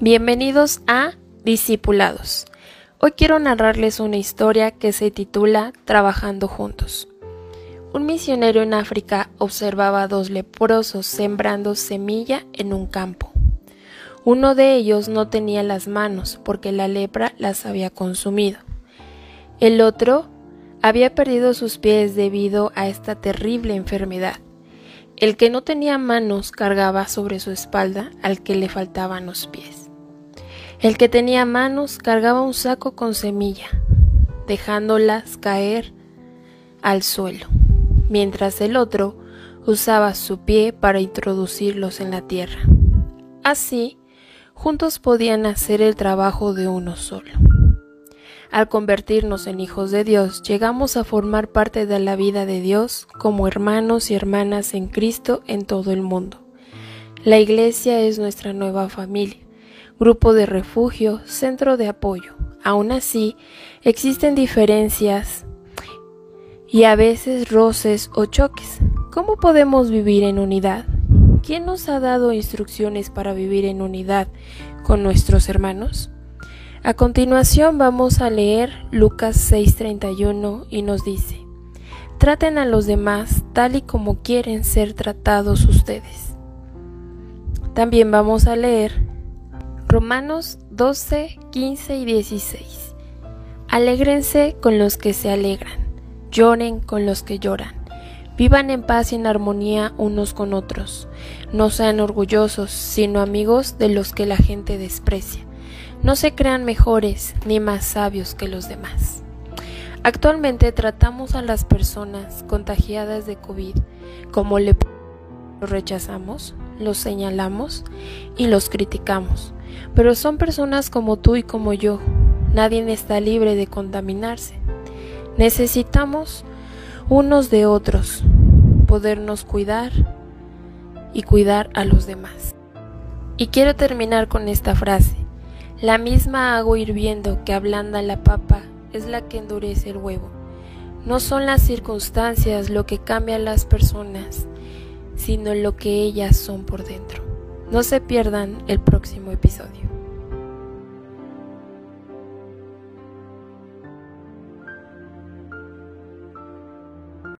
Bienvenidos a Discipulados. Hoy quiero narrarles una historia que se titula Trabajando juntos. Un misionero en África observaba a dos leprosos sembrando semilla en un campo. Uno de ellos no tenía las manos porque la lepra las había consumido. El otro había perdido sus pies debido a esta terrible enfermedad. El que no tenía manos cargaba sobre su espalda al que le faltaban los pies. El que tenía manos cargaba un saco con semilla, dejándolas caer al suelo, mientras el otro usaba su pie para introducirlos en la tierra. Así, juntos podían hacer el trabajo de uno solo. Al convertirnos en hijos de Dios, llegamos a formar parte de la vida de Dios como hermanos y hermanas en Cristo en todo el mundo. La iglesia es nuestra nueva familia grupo de refugio, centro de apoyo. Aún así, existen diferencias y a veces roces o choques. ¿Cómo podemos vivir en unidad? ¿Quién nos ha dado instrucciones para vivir en unidad con nuestros hermanos? A continuación vamos a leer Lucas 6:31 y nos dice, traten a los demás tal y como quieren ser tratados ustedes. También vamos a leer Romanos 12, 15 y 16. Alégrense con los que se alegran, lloren con los que lloran. Vivan en paz y en armonía unos con otros. No sean orgullosos, sino amigos de los que la gente desprecia. No se crean mejores ni más sabios que los demás. Actualmente tratamos a las personas contagiadas de COVID como le rechazamos, los señalamos y los criticamos pero son personas como tú y como yo. Nadie está libre de contaminarse. Necesitamos unos de otros, podernos cuidar y cuidar a los demás. Y quiero terminar con esta frase. La misma agua hirviendo que ablanda la papa es la que endurece el huevo. No son las circunstancias lo que cambia a las personas, sino lo que ellas son por dentro. No se pierdan el próximo episodio.